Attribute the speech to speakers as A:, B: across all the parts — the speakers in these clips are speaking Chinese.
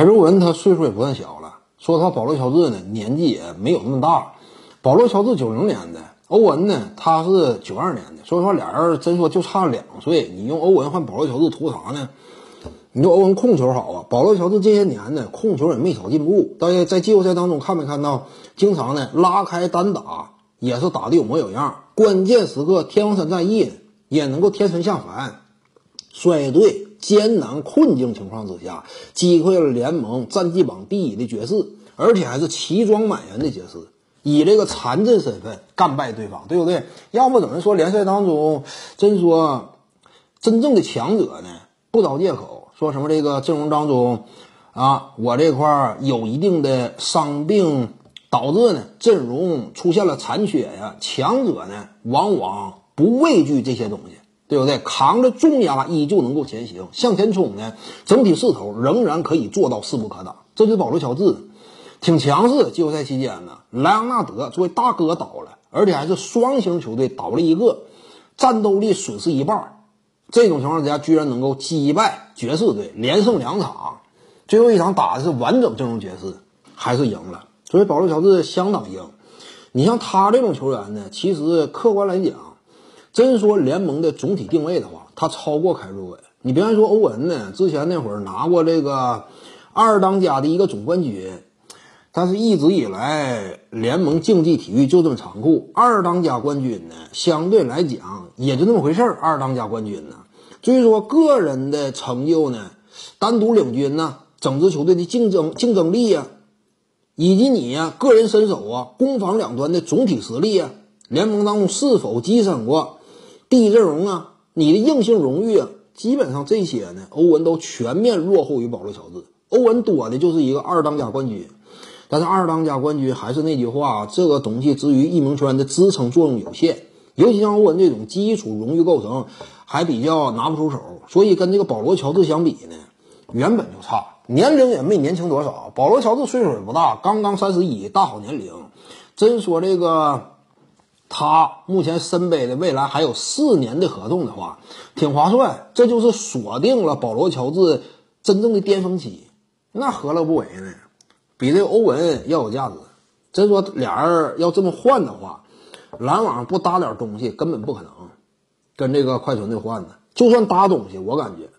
A: 凯瑞文他岁数也不算小了，说他，保罗乔治呢年纪也没有那么大。保罗乔治九零年的，欧文呢他是九二年的，所以说俩人真说就差两岁。你用欧文换保罗乔治图啥呢？你说欧文控球好啊，保罗乔治这些年呢控球也没少进步。大家在季后赛当中看没看到，经常呢拉开单打也是打的有模有样。关键时刻天王山战役也能够天神下凡，率队艰难困境情况之下击溃了联盟战绩榜第一的爵士，而且还是齐装满员的爵士，以这个残阵身份干败对方，对不对？要么怎么说联赛当中真说真正的强者呢？不找借口。说什么这个阵容当中，啊，我这块有一定的伤病，导致呢阵容出现了残缺呀。强者呢往往不畏惧这些东西，对不对？扛着重压依旧能够前行，向前冲呢，整体势头仍然可以做到势不可挡。这就是保罗乔治，挺强势。季后赛期间呢，莱昂纳德作为大哥倒了，而且还是双星球队倒了一个，战斗力损失一半。这种情况之下，居然能够击败爵士队，连胜两场，最后一场打的是完整阵容爵士，还是赢了。所以保罗乔治相当硬。你像他这种球员呢，其实客观来讲，真说联盟的总体定位的话，他超过凯瑞文。你别看说欧文呢，之前那会儿拿过这个二当家的一个总冠军，但是一直以来联盟竞技体育就这么残酷，二当家冠军呢，相对来讲也就那么回事儿。二当家冠军呢。所以说，个人的成就呢，单独领军呢，整支球队的竞争竞争力呀，以及你呀个人身手啊，攻防两端的总体实力啊，联盟当中是否跻身过第一阵容啊，你的硬性荣誉啊，基本上这些呢，欧文都全面落后于保罗乔治。欧文多的就是一个二当家冠军，但是二当家冠军还是那句话，这个东西至于一名球员的支撑作用有限。尤其像欧文这种基础荣誉构成还比较拿不出手，所以跟这个保罗乔治相比呢，原本就差，年龄也没年轻多少。保罗乔治岁数也不大，刚刚三十一，大好年龄。真说这个，他目前身背的未来还有四年的合同的话，挺划算。这就是锁定了保罗乔治真正的巅峰期，那何乐不为呢？比这欧文要有价值。真说俩人要这么换的话。篮网不搭点东西根本不可能，跟这个快船队换的。就算搭东西，我感觉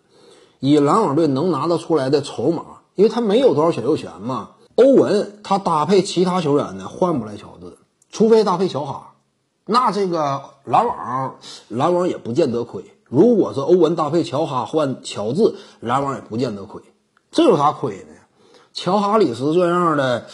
A: 以篮网队能拿得出来的筹码，因为他没有多少选秀权嘛。欧文他搭配其他球员呢，换不来乔治，除非搭配小哈。那这个篮网，篮网也不见得亏。如果是欧文搭配乔哈换乔治，篮网也不见得亏。这有啥亏的？乔哈里斯这样的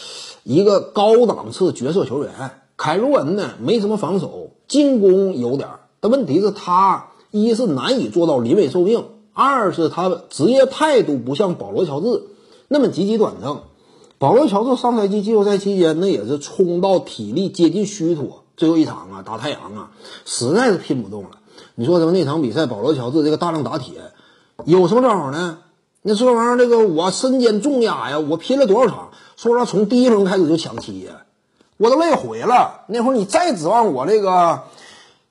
A: 一个高档次角色球员。凯罗恩呢，没什么防守，进攻有点儿，但问题是，他一是难以做到临危受命，二是他职业态度不像保罗乔治那么积极端正。保罗乔治上赛季季后赛期间，那也是冲到体力接近虚脱，最后一场啊打太阳啊，实在是拼不动了。你说什么那场比赛，保罗乔治这个大量打铁有什么招呢？那这玩意儿，这个我身兼重压呀，我拼了多少场？说实话，从第一轮开始就抢七呀。我都累毁了，那会儿你再指望我这个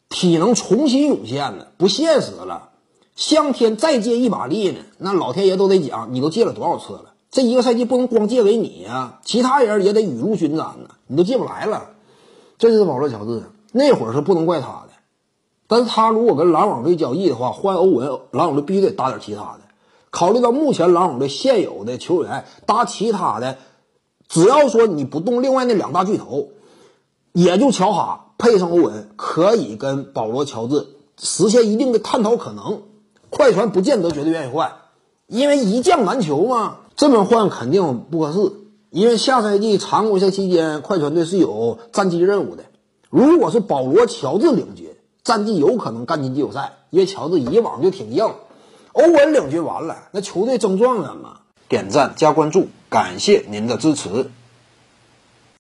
A: 体能重新涌现呢，不现实了。向天再借一把力呢，那老天爷都得讲，你都借了多少次了？这一个赛季不能光借给你呀，其他人也得雨露均沾呢，你都借不来了。这就是保罗乔治，那会儿是不能怪他的，但是他如果跟篮网队交易的话，换欧文，篮网队必须得搭点其他的。考虑到目前篮网队现有的球员，搭其他的。只要说你不动另外那两大巨头，也就乔哈配上欧文，可以跟保罗乔治实现一定的探讨可能。快船不见得绝对愿意换，因为一将难求嘛。这么换肯定不合适，因为下赛季常规赛期间快船队是有战绩任务的。如果是保罗乔治领军，战绩有可能干进季后赛，因为乔治以往就挺硬。欧文领军完了，那球队争状元嘛。点赞加关注，感谢您的支持。